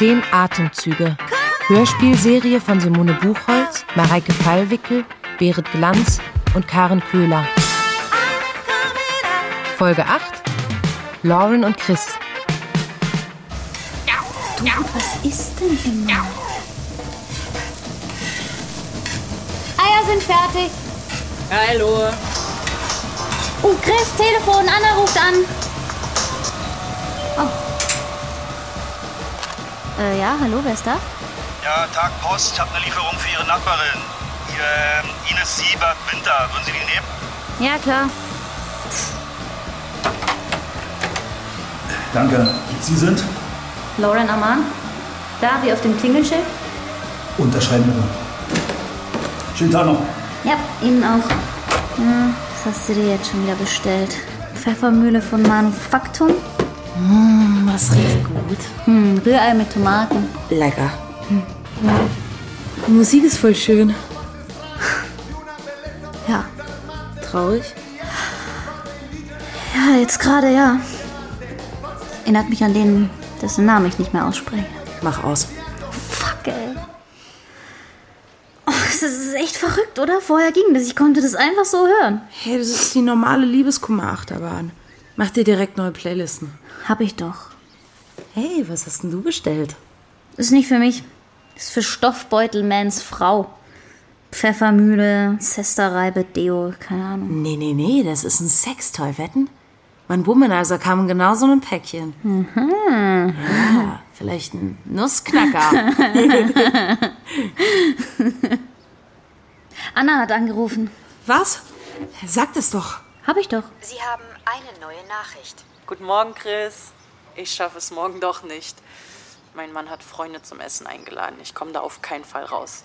Zehn Atemzüge. Hörspielserie von Simone Buchholz, Mareike Fallwickel, Berit Glanz und Karen Köhler. Folge 8. Lauren und Chris. Du, was ist denn immer? Eier sind fertig. Hallo. Oh, Chris, Telefon, Anna ruft an. Äh, ja, hallo, wer ist da? Ja, Tag Post. Ich habe eine Lieferung für Ihre Nachbarin. Ihr, ähm, Ines Siebert Winter. Würden Sie die nehmen? Ja, klar. Danke. Sie sind? Lauren Aman? Da, wie auf dem Klingelschild? Unterschreiben bitte. Schönen Tag noch. Ja, Ihnen auch. Ja, was hast du dir jetzt schon wieder bestellt? Pfeffermühle von Manufaktum? Was riecht gut. Hm, Rührei mit Tomaten. Lecker. Die Musik ist voll schön. Ja. Traurig? Ja, jetzt gerade ja. Erinnert mich an den, dessen Namen ich nicht mehr ausspreche. Mach aus. Fuck, ey. Oh, das ist echt verrückt, oder? Vorher ging das. Ich konnte das einfach so hören. Hey, das ist die normale Liebeskummer-Achterbahn. Mach dir direkt neue Playlisten. Hab ich doch. Hey, was hast denn du bestellt? Ist nicht für mich. Ist für Stoffbeutelmans Frau. Pfeffermühle, Zesterreibe, Deo, keine Ahnung. Nee, nee, nee, das ist ein Sextoy, wetten? Mein Womanizer kam in genau so einem Päckchen. Ja, vielleicht ein Nussknacker. Anna hat angerufen. was? Sag das doch. Hab ich doch. Sie haben eine neue Nachricht. Guten Morgen, Chris. Ich schaffe es morgen doch nicht. Mein Mann hat Freunde zum Essen eingeladen. Ich komme da auf keinen Fall raus.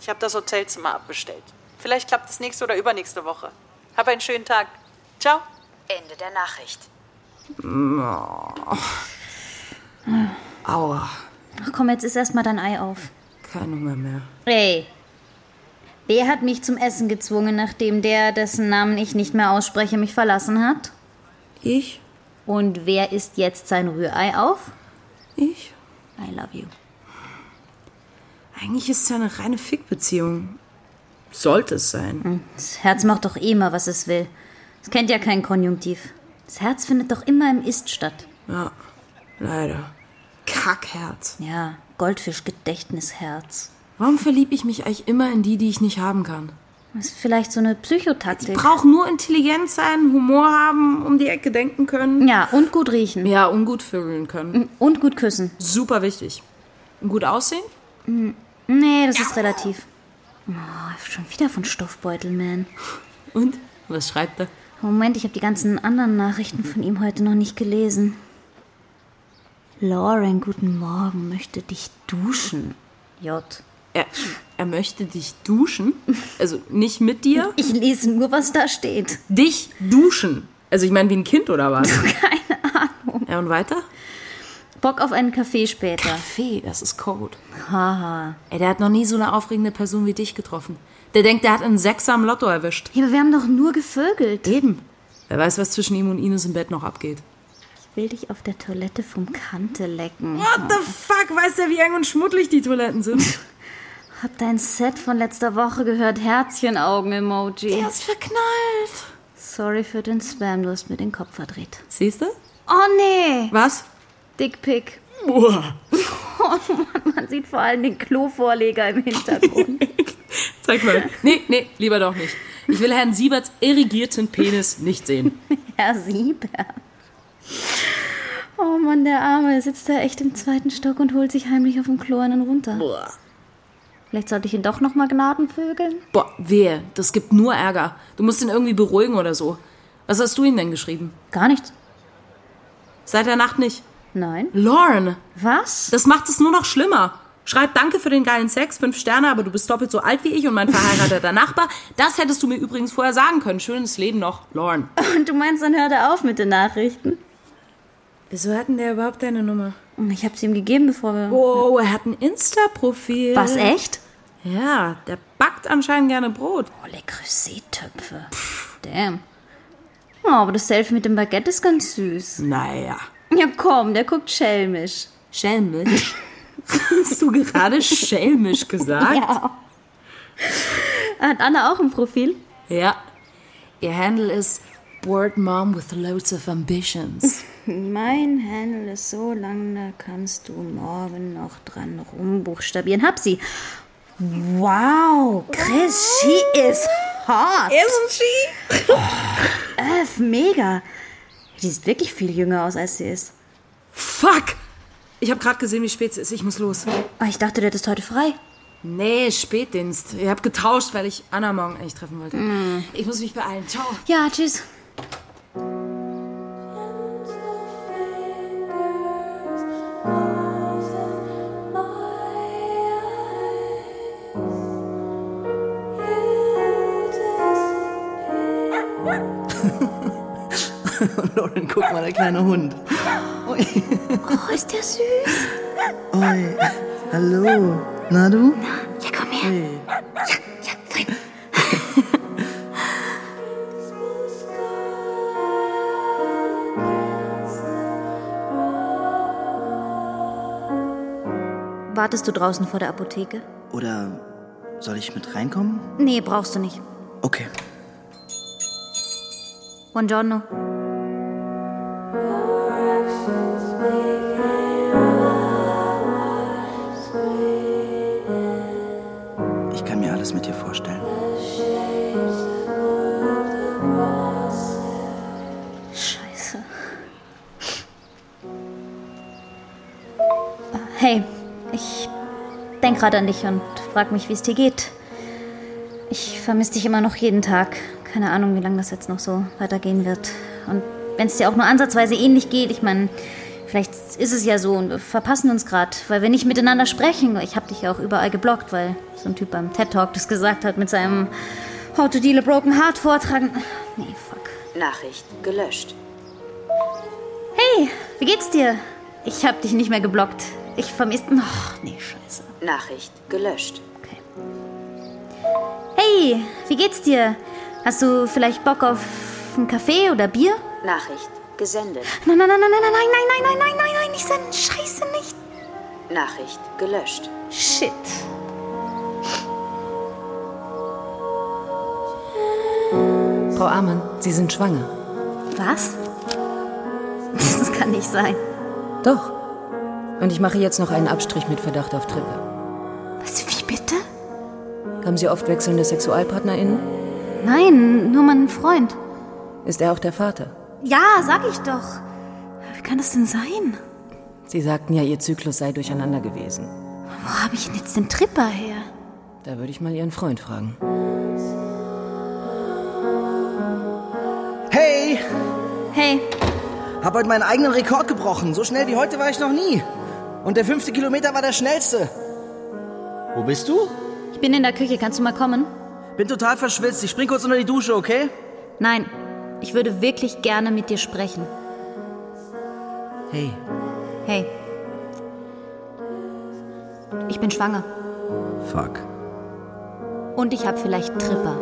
Ich habe das Hotelzimmer abbestellt. Vielleicht klappt es nächste oder übernächste Woche. Hab einen schönen Tag. Ciao. Ende der Nachricht. Aua, Ach komm, jetzt ist erstmal dein Ei auf. kein Hunger mehr. Ey. Wer hat mich zum Essen gezwungen, nachdem der, dessen Namen ich nicht mehr ausspreche, mich verlassen hat? Ich? Und wer isst jetzt sein Rührei auf? Ich? I love you. Eigentlich ist es ja eine reine Fickbeziehung. Sollte es sein. Das Herz macht doch eh mal, was es will. Es kennt ja kein Konjunktiv. Das Herz findet doch immer im Ist statt. Ja, leider. Kackherz. Ja, Goldfisch-Gedächtnisherz. Warum verliebe ich mich eigentlich immer in die, die ich nicht haben kann? Das ist vielleicht so eine Psychotaktik. Brauch nur intelligent sein, Humor haben, um die Ecke denken können. Ja, und gut riechen. Ja, und gut vögeln können. Und gut küssen. Super wichtig. Und gut aussehen? Nee, das ist relativ. Oh, schon wieder von Stoffbeutelman. Und? Was schreibt er? Moment, ich habe die ganzen anderen Nachrichten von ihm heute noch nicht gelesen. Lauren, guten Morgen, möchte dich duschen. J. Er, er möchte dich duschen? Also nicht mit dir? Ich lese nur, was da steht. Dich duschen? Also ich meine wie ein Kind oder was? Keine Ahnung. Ja, und weiter? Bock auf einen Kaffee später. Kaffee, das ist Code. Haha. Ey, der hat noch nie so eine aufregende Person wie dich getroffen. Der denkt, der hat einen Sechser am Lotto erwischt. Ja, aber wir haben doch nur gevögelt. Eben. Wer weiß, was zwischen ihm und Ines im Bett noch abgeht. Ich will dich auf der Toilette vom Kante lecken. What the fuck? Weiß der, wie eng und schmuddelig die Toiletten sind? Hab dein Set von letzter Woche gehört. Herzchenaugen-Emoji. Der ist verknallt. Sorry für den Spam, du hast mir den Kopf verdreht. Siehst du? Oh nee! Was? Dickpick. Boah. Man sieht vor allem den Klovorleger im Hintergrund. Zeig mal. Nee, nee, lieber doch nicht. Ich will Herrn Sieberts irrigierten Penis nicht sehen. Herr Siebert. Oh Mann, der Arme sitzt da echt im zweiten Stock und holt sich heimlich auf dem Klo einen runter. Boah. Vielleicht sollte ich ihn doch noch mal gnadenvögeln? Boah, wehe. Das gibt nur Ärger. Du musst ihn irgendwie beruhigen oder so. Was hast du ihm denn geschrieben? Gar nichts. Seit der Nacht nicht. Nein. Lauren, Was? das macht es nur noch schlimmer. Schreib Danke für den geilen Sex, fünf Sterne, aber du bist doppelt so alt wie ich und mein verheirateter Nachbar. Das hättest du mir übrigens vorher sagen können. Schönes Leben noch, Lauren. Und du meinst, dann hört er auf mit den Nachrichten? Wieso hat denn der überhaupt deine Nummer? Ich habe sie ihm gegeben, bevor wir... Oh, er hat ein Insta-Profil. Was, echt? Ja, der backt anscheinend gerne Brot. Oh, Le Creuset-Töpfe. Damn. Oh, aber das Selfie mit dem Baguette ist ganz süß. Naja. Ja, komm, der guckt schelmisch. Schelmisch. Hast du gerade schelmisch gesagt? Ja. Hat Anna auch ein Profil? Ja. Ihr Handle ist Word Mom with loads of ambitions. Mein Handle ist so lang, da kannst du morgen noch dran rumbuchstabieren. Hab sie. Wow, Chris, she is hot. Isn't she? Öff, mega. Die sieht wirklich viel jünger aus, als sie ist. Fuck! Ich habe gerade gesehen, wie spät es ist. Ich muss los. Oh, ich dachte, du hättest heute frei. Nee, Spätdienst. Ihr habt getauscht, weil ich Anna morgen eigentlich treffen wollte. Ich muss mich beeilen. Ciao. Ja, tschüss. Guck mal, der kleine Hund. Ui. Oh, ist der süß. Ui. Hallo. Na du? Ja, komm her. Hey. Ja, fein. Wartest du draußen vor der Apotheke? Oder soll ich mit reinkommen? Nee, brauchst du nicht. Okay. Buongiorno. Denk gerade an dich und frag mich, wie es dir geht. Ich vermisse dich immer noch jeden Tag. Keine Ahnung, wie lange das jetzt noch so weitergehen wird. Und wenn es dir auch nur ansatzweise ähnlich geht, ich meine, vielleicht ist es ja so und wir verpassen uns gerade, weil wir nicht miteinander sprechen. Ich hab dich ja auch überall geblockt, weil so ein Typ beim TED Talk das gesagt hat mit seinem How to Deal a Broken Heart Vortrag. Nee, fuck. Nachricht gelöscht. Hey, wie geht's dir? Ich hab dich nicht mehr geblockt. Ich vermisst. Ach, nee, scheiße. Nachricht gelöscht. Okay. Hey, wie geht's dir? Hast du vielleicht Bock auf einen Kaffee oder Bier? Nachricht gesendet. Nein, nein, nein, nein, nein, nein, nein, nein, nein, nein, nein, nein, nicht senden. Scheiße, nicht. Nachricht gelöscht. Shit. Frau Amann, Sie sind schwanger. Was? Das kann nicht sein. Doch. Und ich mache jetzt noch einen Abstrich mit Verdacht auf Trippe. Was, wie bitte? Haben Sie oft wechselnde SexualpartnerInnen? Nein, nur mein Freund. Ist er auch der Vater? Ja, sag ich doch. Wie kann das denn sein? Sie sagten ja, Ihr Zyklus sei durcheinander gewesen. Wo habe ich denn jetzt den Tripper her? Da würde ich mal Ihren Freund fragen. Hey! Hey, Hab heute meinen eigenen Rekord gebrochen. So schnell wie heute war ich noch nie. Und der fünfte Kilometer war der schnellste. Wo bist du? ich bin in der Küche. Kannst du mal kommen? Bin total verschwitzt. Ich spring kurz unter die Dusche, okay? Nein, ich würde wirklich gerne mit dir sprechen. Hey. Hey. Ich bin schwanger. Fuck. Und ich habe vielleicht Tripper.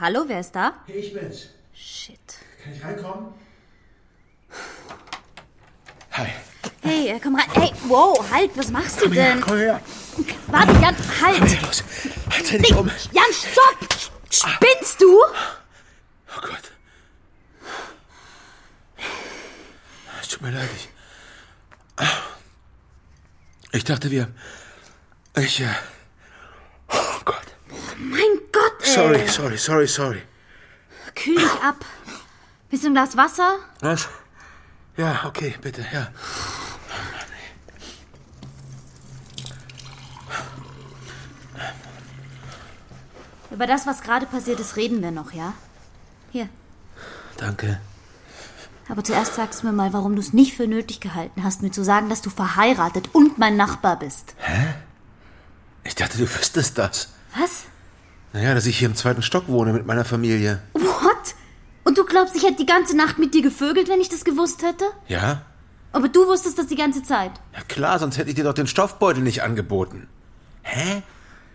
Hallo, wer ist da? Ich bin's. Shit. Kann ich reinkommen? Hi. Hey, äh, komm rein. Hey, wow, halt, was machst du denn? Komm her. Warte, Jan, halt. Los. Dreh dich um. Jan, stopp! Spinnst du? Oh Gott. Es tut mir leid. Ich, ich dachte, wir. Ich. Äh, oh Gott. Mein Gott, ey. Sorry, sorry, sorry, sorry. Kühl dich ab. Willst du ein Glas Wasser? Was? Ja, okay, bitte, ja. Über das, was gerade passiert ist, reden wir noch, ja? Hier. Danke. Aber zuerst sagst du mir mal, warum du es nicht für nötig gehalten hast, mir zu sagen, dass du verheiratet und mein Nachbar bist. Ich dachte, du wüsstest das. Was? Naja, dass ich hier im zweiten Stock wohne mit meiner Familie. What? Und du glaubst, ich hätte die ganze Nacht mit dir gevögelt, wenn ich das gewusst hätte? Ja? Aber du wusstest das die ganze Zeit. Ja klar, sonst hätte ich dir doch den Stoffbeutel nicht angeboten. Hä?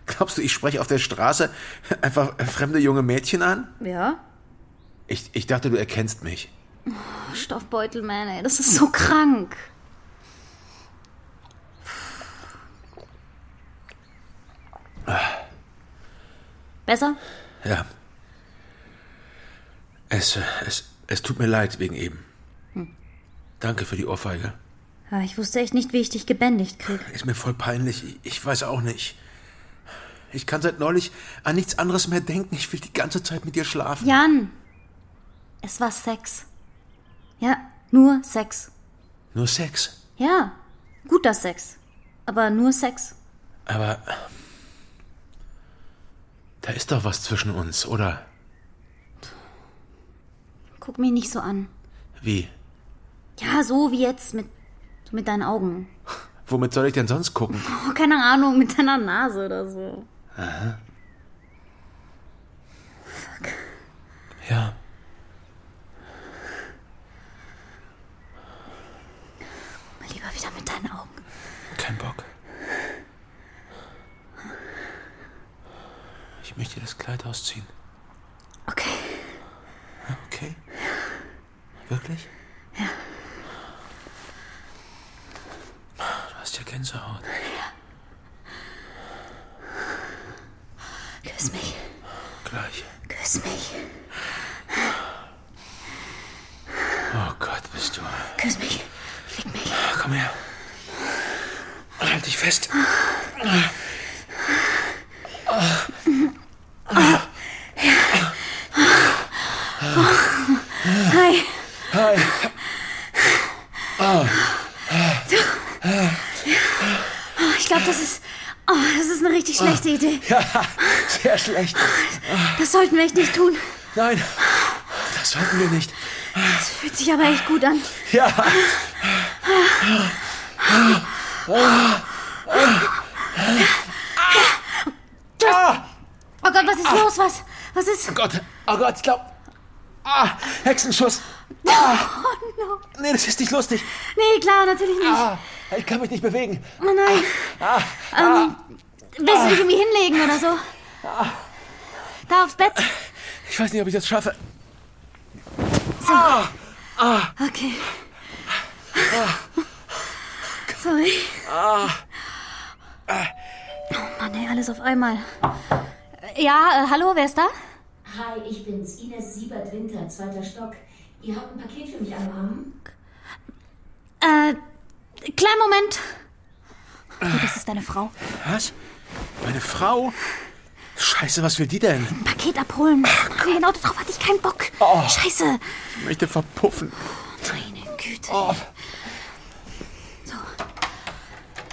Glaubst du, ich spreche auf der Straße einfach fremde junge Mädchen an? Ja? Ich, ich dachte, du erkennst mich. Stoffbeutel, man, ey, das ist so krank. Besser? Ja. Es, es, es tut mir leid wegen eben. Danke für die Ohrfeige. Ja, ich wusste echt nicht, wie ich dich gebändigt krieg. Ist mir voll peinlich. Ich- Ich weiß auch nicht. Ich kann seit neulich an nichts anderes mehr denken. Ich will die ganze Zeit mit dir schlafen. Jan! Es war Sex. Ja, nur Sex. Nur Sex. Ja, guter Sex. Aber nur Sex. Aber da ist doch was zwischen uns, oder? Guck mich nicht so an. Wie? Ja, so wie jetzt mit, mit deinen Augen. Womit soll ich denn sonst gucken? Oh, keine Ahnung, mit deiner Nase oder so. Ja. Lieber wieder mit deinen Augen. Kein Bock. Ich möchte das Kleid ausziehen. Okay. Okay? Wirklich? Ja. Du hast ja Gänsehaut. Küss mich. Gleich. Küss mich. Oh Gott, bist du. Küss mich. Fick mich. Komm her. Halt dich fest. Hi. Hi. Oh, ich glaube, das ist. Oh, das ist eine richtig schlechte Idee. Ja, sehr schlecht. Das sollten wir echt nicht tun. Nein, das sollten wir nicht. Das fühlt sich aber echt gut an. Ja. Oh Gott, was ist los? Was? Was ist. Oh Gott, oh Gott, ich glaube. Ah, Hexenschuss. Ah. Nee, das ist nicht lustig. Nee, klar, natürlich nicht. Ah, ich kann mich nicht bewegen. Oh nein. Ähm, willst du dich irgendwie hinlegen oder so? Da aufs Bett? Ich weiß nicht, ob ich das schaffe. Okay. Sorry. Oh Mann, ey, alles auf einmal. Ja, äh, hallo, wer ist da? Hi, ich bin's, Ines Siebert-Winter, zweiter Stock. Ihr habt ein Paket für mich am Arm? Äh, kleinen Moment. Oh, das ist deine Frau. Was? Meine Frau? Scheiße, was will die denn? Ein Paket abholen. genau darauf hatte ich keinen Bock. Scheiße. Ich möchte verpuffen. Meine Güte.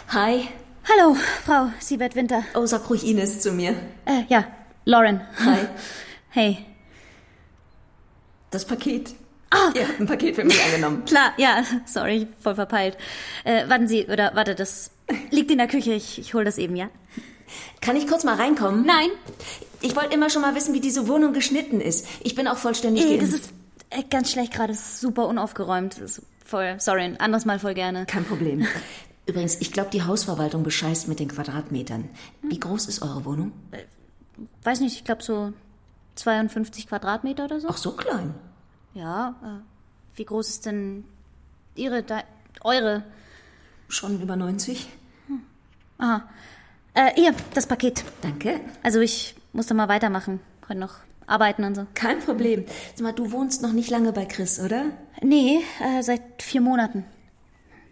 Hi. Hallo, Frau Siebert-Winter. Oh, sag ruhig Ines zu mir. Äh, ja, Lauren. Hi. Hey. Das Paket. Ihr habt ein Paket für mich angenommen. Klar, ja, sorry, voll verpeilt. Äh, warten Sie, oder warte, das liegt in der Küche. Ich, ich hol das eben, ja? Kann ich kurz mal reinkommen? Nein, Ich wollte immer schon mal wissen, wie diese Wohnung geschnitten ist. Ich bin auch vollständig nee, geimpft. das ist äh, ganz schlecht gerade. Das ist super unaufgeräumt. Das ist voll, sorry, ein anderes Mal voll gerne. Kein Problem. Übrigens, ich glaube, die Hausverwaltung bescheißt mit den Quadratmetern. Wie groß ist eure Wohnung? Weiß nicht, ich glaube so 52 Quadratmeter oder so. Ach, so klein. Ja, äh, wie groß ist denn Ihre, da, eure? Schon über 90? Aha. Äh, hier, das Paket. Danke. Also ich muss da mal weitermachen. Heute noch arbeiten und so. Kein Problem. Sag mal, du wohnst noch nicht lange bei Chris, oder? Nee, äh, seit vier Monaten.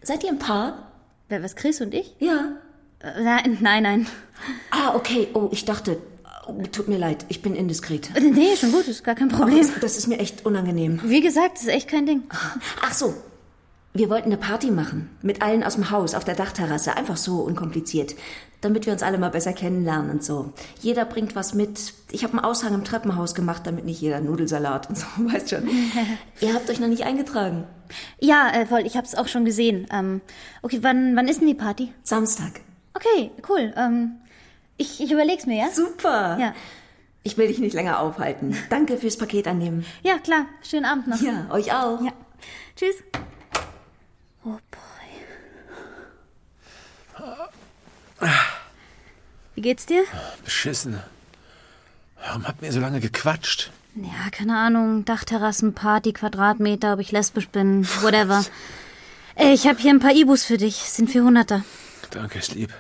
Seid ihr ein Paar? Wer, was, Chris und ich? Ja. Äh, nein, nein, nein. Ah, okay. Oh, ich dachte. Oh, tut mir leid, ich bin indiskret. Äh, Nee, schon gut, ist gar kein Problem. Das ist mir echt unangenehm. Wie gesagt, das ist echt kein Ding. Ach so. Wir wollten eine Party machen. Mit allen aus dem Haus, auf der Dachterrasse. Einfach so unkompliziert. Damit wir uns alle mal besser kennenlernen und so. Jeder bringt was mit. Ich habe einen Aushang im Treppenhaus gemacht, damit nicht jeder Nudelsalat und so, weißt schon. Ihr habt euch noch nicht eingetragen. Ja, äh, voll, ich hab's auch schon gesehen. Ähm, okay, wann, wann ist denn die Party? Samstag. Okay, cool. Ähm, ich, ich überleg's mir, ja? Super. Ja. Ich will dich nicht länger aufhalten. Danke fürs Paket annehmen. Ja, klar. Schönen Abend noch. Ja, euch auch. Ja. Tschüss. Oh boy. Wie geht's dir? Beschissen. Warum habt ihr so lange gequatscht? Ja, keine Ahnung. Dachterrassen, Party, Quadratmeter, ob ich lesbisch bin, whatever. Ey, ich habe hier ein paar Ibus für dich. Sind 400er. Danke, ist lieb.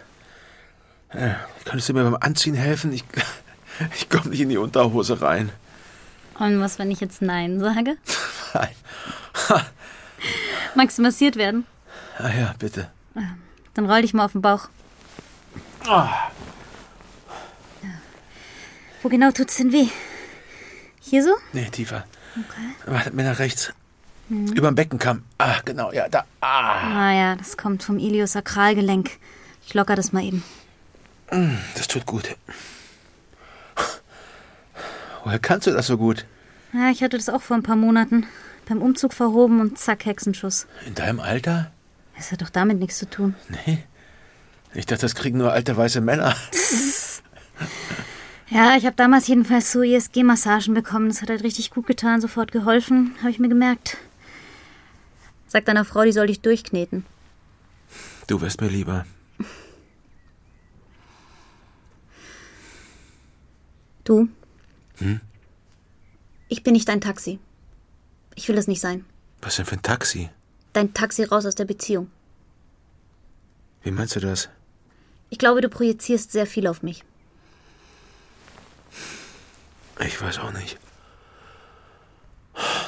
Äh, könntest du mir beim Anziehen helfen? Ich, ich komme nicht in die Unterhose rein. Und was, wenn ich jetzt Nein sage? Nein. Magst du massiert werden? Ah ja, bitte. Dann roll dich mal auf den Bauch. Ah. Wo genau tut's denn weh? Hier so? Nee, tiefer. Okay. Wartet mir nach rechts. Mhm. Über den Beckenkamm. Ah, genau, ja, da. Ah. Naja, das kommt vom Iliosakralgelenk. Ich locker das mal eben. Mm, Das tut gut. Woher kannst du das so gut? Ja, ich hatte das auch vor ein paar Monaten. Beim Umzug verhoben und zack, Hexenschuss. In deinem Alter? Das hat doch damit nichts zu tun. Nee. Ich dachte, das kriegen nur alte weiße Männer. Ja, ich habe damals jedenfalls so ISG-Massagen bekommen. Das hat halt richtig gut getan, sofort geholfen, habe ich mir gemerkt. Sag deiner Frau, die soll dich durchkneten. Du wärst mir lieber. Du, Hm? ich bin nicht dein Taxi. Ich will das nicht sein. Was denn für ein Taxi? Dein Taxi raus aus der Beziehung. Wie meinst du das? Ich glaube, du projizierst sehr viel auf mich. Ich weiß auch nicht.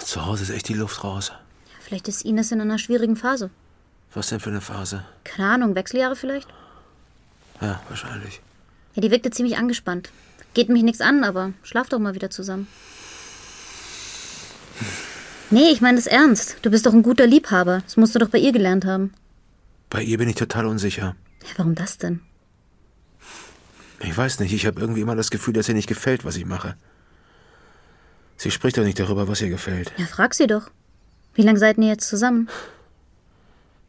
Zu Hause ist echt die Luft raus. Vielleicht ist Ines in einer schwierigen Phase. Was denn für eine Phase? Keine Ahnung, Wechseljahre vielleicht? Ja, wahrscheinlich. Ja, die wirkte ziemlich angespannt. Geht mich nichts an, aber schlaf doch mal wieder zusammen. Nee, ich meine das ernst. Du bist doch ein guter Liebhaber. Das musst du doch bei ihr gelernt haben. Bei ihr bin ich total unsicher. Ja, warum das denn? Ich weiß nicht, ich habe irgendwie immer das Gefühl, dass ihr nicht gefällt, was ich mache. Sie spricht doch nicht darüber, was ihr gefällt. Ja, frag sie doch. Wie lange seid ihr jetzt zusammen?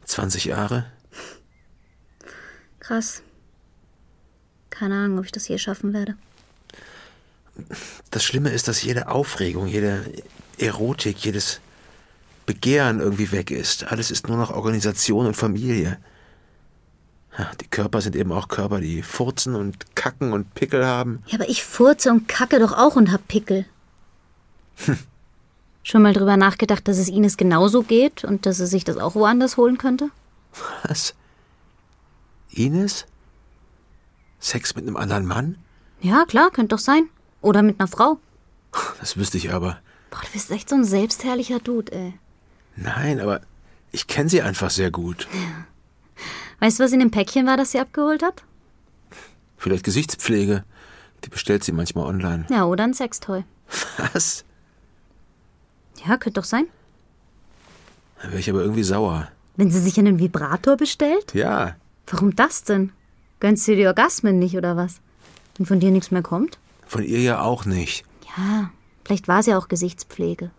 20 Jahre? Krass. Keine Ahnung, ob ich das je schaffen werde. Das Schlimme ist, dass jede Aufregung, jede Erotik, jedes Begehren irgendwie weg ist. Alles ist nur noch Organisation und Familie. Die Körper sind eben auch Körper, die furzen und kacken und Pickel haben. Ja, aber ich furze und kacke doch auch und hab Pickel. Schon mal drüber nachgedacht, dass es Ines genauso geht und dass sie sich das auch woanders holen könnte? Was? Ines? Sex mit einem anderen Mann? Ja, klar, könnte doch sein. Oder mit einer Frau. Das wüsste ich aber. Boah, du bist echt so ein selbstherrlicher Dude, ey. Nein, aber ich kenne sie einfach sehr gut. Weißt du, was in dem Päckchen war, das sie abgeholt hat? Vielleicht Gesichtspflege. Die bestellt sie manchmal online. Ja, oder ein Sextoy. Was? Ja, könnte doch sein. Da wäre ich aber irgendwie sauer. Wenn sie sich einen Vibrator bestellt? Ja, Warum das denn? Gönnst du die Orgasmen nicht, oder was? Und von dir nichts mehr kommt? von ihr ja auch nicht. Ja, vielleicht war es ja auch Gesichtspflege.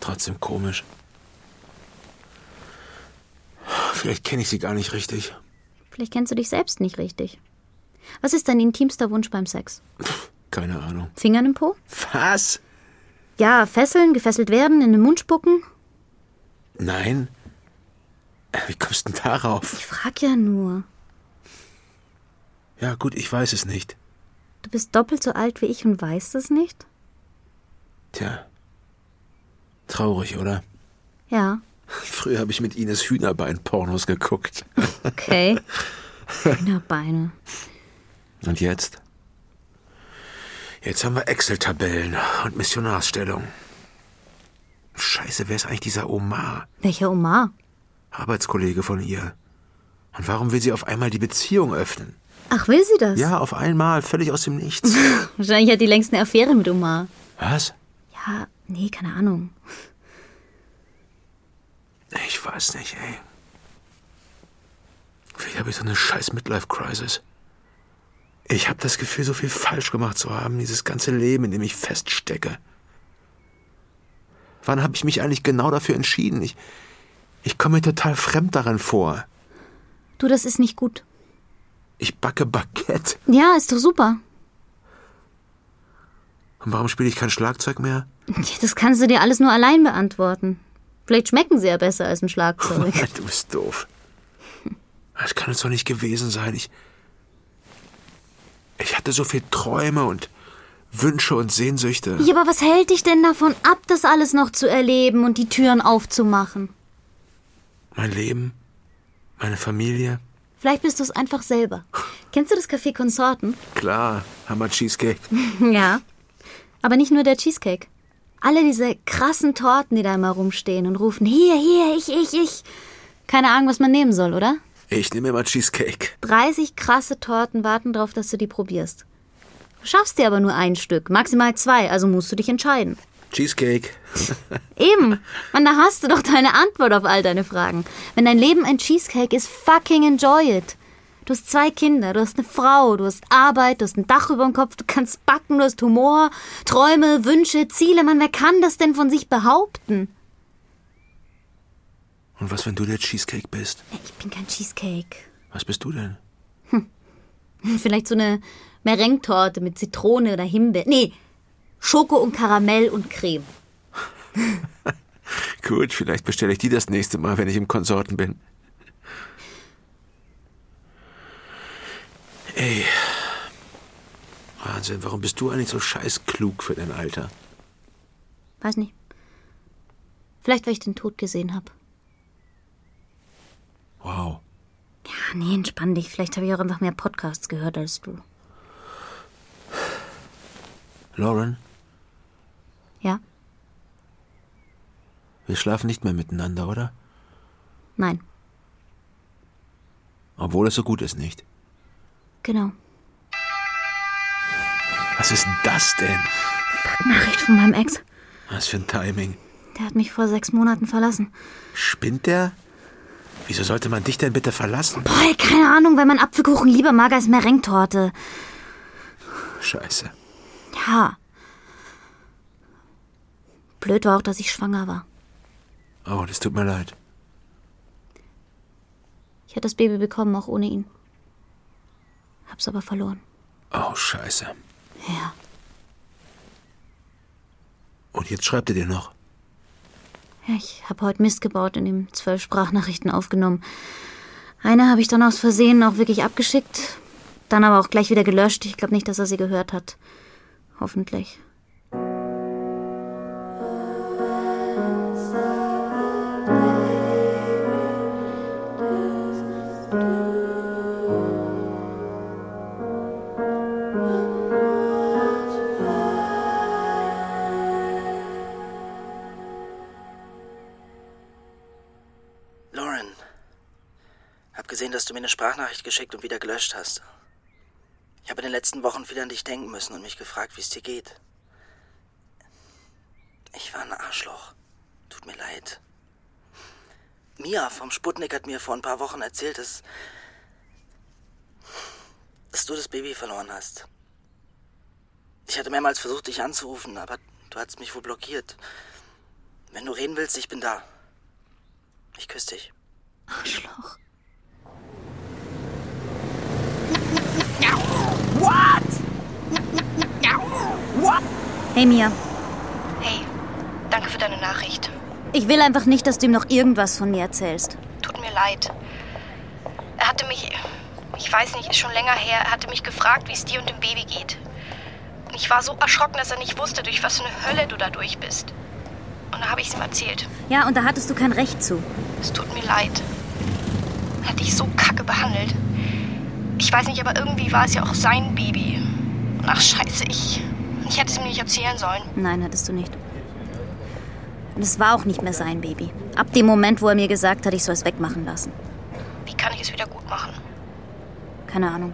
Trotzdem komisch. Vielleicht kenne ich sie gar nicht richtig. Vielleicht kennst du dich selbst nicht richtig. Was ist dein intimster Wunsch beim Sex? Keine Ahnung. Fingern im Po? Was? Ja, fesseln, gefesselt werden, in den Mund spucken? Nein? Wie kommst du denn darauf? Ich frag ja nur. Ja, gut, ich weiß es nicht. Du bist doppelt so alt wie ich und weißt es nicht? Tja. Traurig, oder? Ja, Früher habe ich mit Ines Hühnerbein-Pornos geguckt. okay. Hühnerbeine. Und jetzt? Jetzt haben wir Excel-Tabellen und Missionarsstellung. Scheiße, wer ist eigentlich dieser Omar? Welcher Omar? Arbeitskollege von ihr. Und warum will sie auf einmal die Beziehung öffnen? Ach, will sie das? Ja, auf einmal, völlig aus dem Nichts. Wahrscheinlich hat die längst eine Affäre mit Omar. Was? Ja, nee, keine Ahnung. Ich weiß nicht, ey. Vielleicht habe ich so eine scheiß Midlife-Crisis. Ich habe das Gefühl, so viel falsch gemacht zu haben, dieses ganze Leben, in dem ich feststecke. Wann habe ich mich eigentlich genau dafür entschieden? Ich, ich komme mir total fremd daran vor. Du, das ist nicht gut. Ich backe Baguette. Ja, ist doch super. Und warum spiele ich kein Schlagzeug mehr? Das kannst du dir alles nur allein beantworten. Vielleicht schmecken sie ja besser als ein Schlagzeug. du bist doof. Das kann es doch nicht gewesen sein. Ich, Ich hatte so viel Träume und Wünsche und Sehnsüchte. Ja, aber was hält dich denn davon ab, das alles noch zu erleben und die Türen aufzumachen? Mein Leben, meine Familie. Vielleicht bist du es einfach selber. Kennst du das Café Konsorten? Klar, Hammer Cheesecake. Ja. Aber nicht nur der Cheesecake. Alle diese krassen Torten, die da immer rumstehen und rufen, hier, hier, ich, ich, ich. Keine Ahnung, was man nehmen soll, oder? Ich nehme immer Cheesecake. 30 krasse Torten warten darauf, dass du die probierst. Du schaffst dir aber nur ein Stück, maximal zwei, also musst du dich entscheiden. Cheesecake. Eben. Mann, da hast du doch deine Antwort auf all deine Fragen. Wenn dein Leben ein Cheesecake ist, fucking enjoy it. Du hast zwei Kinder, du hast eine Frau, du hast Arbeit, du hast ein Dach über dem Kopf, du kannst backen, du hast Humor, Träume, Wünsche, Ziele. Mann, wer kann das denn von sich behaupten? Und was, wenn du der Cheesecake bist? Ich bin kein Cheesecake. Was bist du denn? Vielleicht so eine Merengue-Torte mit Zitrone oder Himbeer. Nee, Schoko und Karamell und Creme. Gut, vielleicht bestelle ich die das nächste Mal, wenn ich im Konsorten bin. Ey. Wahnsinn, warum bist du eigentlich so scheiß klug für dein Alter? Weiß nicht. Vielleicht, weil ich den Tod gesehen habe. Wow. Ja, nee, entspann dich. Vielleicht habe ich auch einfach mehr Podcasts gehört als du. Lauren, Ja? wir schlafen nicht mehr miteinander, oder? Nein. Obwohl es so gut ist, nicht? Genau. Was ist das denn? Nachricht von meinem Ex. Was für ein Timing. Der hat mich vor sechs Monaten verlassen. Spinnt der? Wieso sollte man dich denn bitte verlassen? Boah, keine Ahnung, weil man Apfelkuchen lieber mag als Merengue-Torte. Scheiße. Ja. Blöd war auch, dass ich schwanger war. Oh, das tut mir leid. Ich hätte das Baby bekommen, auch ohne ihn. Hab's aber verloren. Oh, scheiße. Ja. Und jetzt schreibt er dir noch. Ja, ich habe heute Mist gebaut, in dem zwölf Sprachnachrichten aufgenommen. Eine habe ich dann aus Versehen auch wirklich abgeschickt, dann aber auch gleich wieder gelöscht. Ich glaube nicht, dass er sie gehört hat. Hoffentlich. Gesehen, dass du mir eine Sprachnachricht geschickt und wieder gelöscht hast. Ich habe in den letzten Wochen viel an dich denken müssen und mich gefragt, wie es dir geht. Ich war ein Arschloch. Tut mir leid. Mia vom Sputnik hat mir vor ein paar Wochen erzählt, dass, dass du das Baby verloren hast. Ich hatte mehrmals versucht, dich anzurufen, aber du hast mich wohl blockiert. Wenn du reden willst, ich bin da. Ich küsse dich. Arschloch. Hey Mia, Hey, danke für deine Nachricht. ich will einfach nicht, dass du ihm noch irgendwas von mir erzählst. Tut mir leid. Er hatte mich, ich weiß nicht, ist schon länger her, er hatte mich gefragt, wie es dir und dem Baby geht. Und ich war so erschrocken, dass er nicht wusste, durch was für eine Hölle du da durch bist. Und da habe ich es ihm erzählt. Ja, und da hattest du kein Recht zu. Es tut mir leid. Er hat dich so kacke behandelt. Ich weiß nicht, aber irgendwie war es ja auch sein Baby. Ach, scheiße, ich. Ich hätte es ihm nicht erzählen sollen. Nein, hattest du nicht. Und es war auch nicht mehr sein Baby. Ab dem Moment, wo er mir gesagt hat, ich soll es wegmachen lassen. Wie kann ich es wieder gut machen? Keine Ahnung.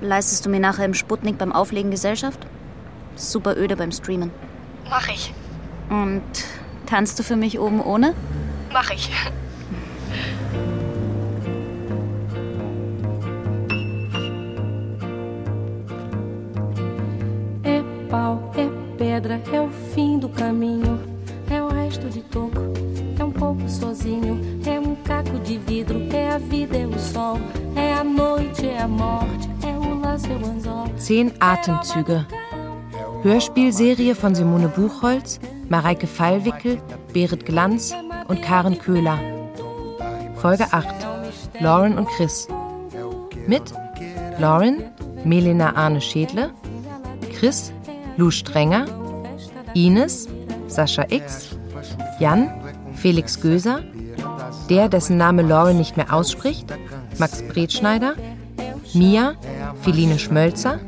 Leistest du mir nachher im Sputnik beim Auflegen Gesellschaft? Super öde beim Streamen. Mach ich. Und tanzt du für mich oben ohne? Mach ich. Pedra, é o fim do caminho. É o resto de toco, é um pouco sozinho. É um caco de vidro, é a vida, é o sol. É a noite, é a morte, é o laço, é o anzol. Zehn Atemzüge. Hörspielserie von Simone Buchholz, Mareike Fallwickel, Berit Glanz und Karen Köhler. Folge 8. Lauren und Chris. Mit Lauren, Melina Arne Schädle, Chris, Lou Strenger, Ines, Sascha X, Jan, Felix Göser, der, dessen Name Lauren nicht mehr ausspricht, Max Bretschneider, Mia, Philine Schmölzer,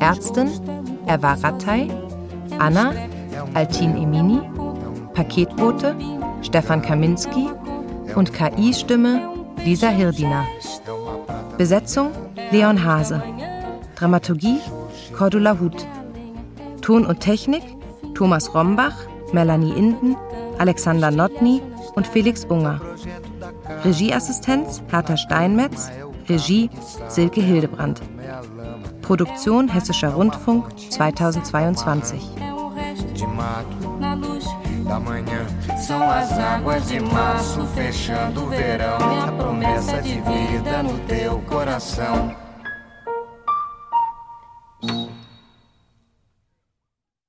Ärztin, Eva Rattay, Anna, Altin Emini, Paketbote, Stefan Kaminski und KI-Stimme Lisa Hirdina. Besetzung Leon Hase. Dramaturgie Cordula Huth. Ton und Technik Thomas Rombach, Melanie Inden, Alexander Notny und Felix Unger. Regieassistenz Hertha Steinmetz, Regie Silke Hildebrand. Produktion Hessischer Rundfunk 2022. de mato da manhã. São as águas de março fechando o verão. E a promessa de vida no teu coração.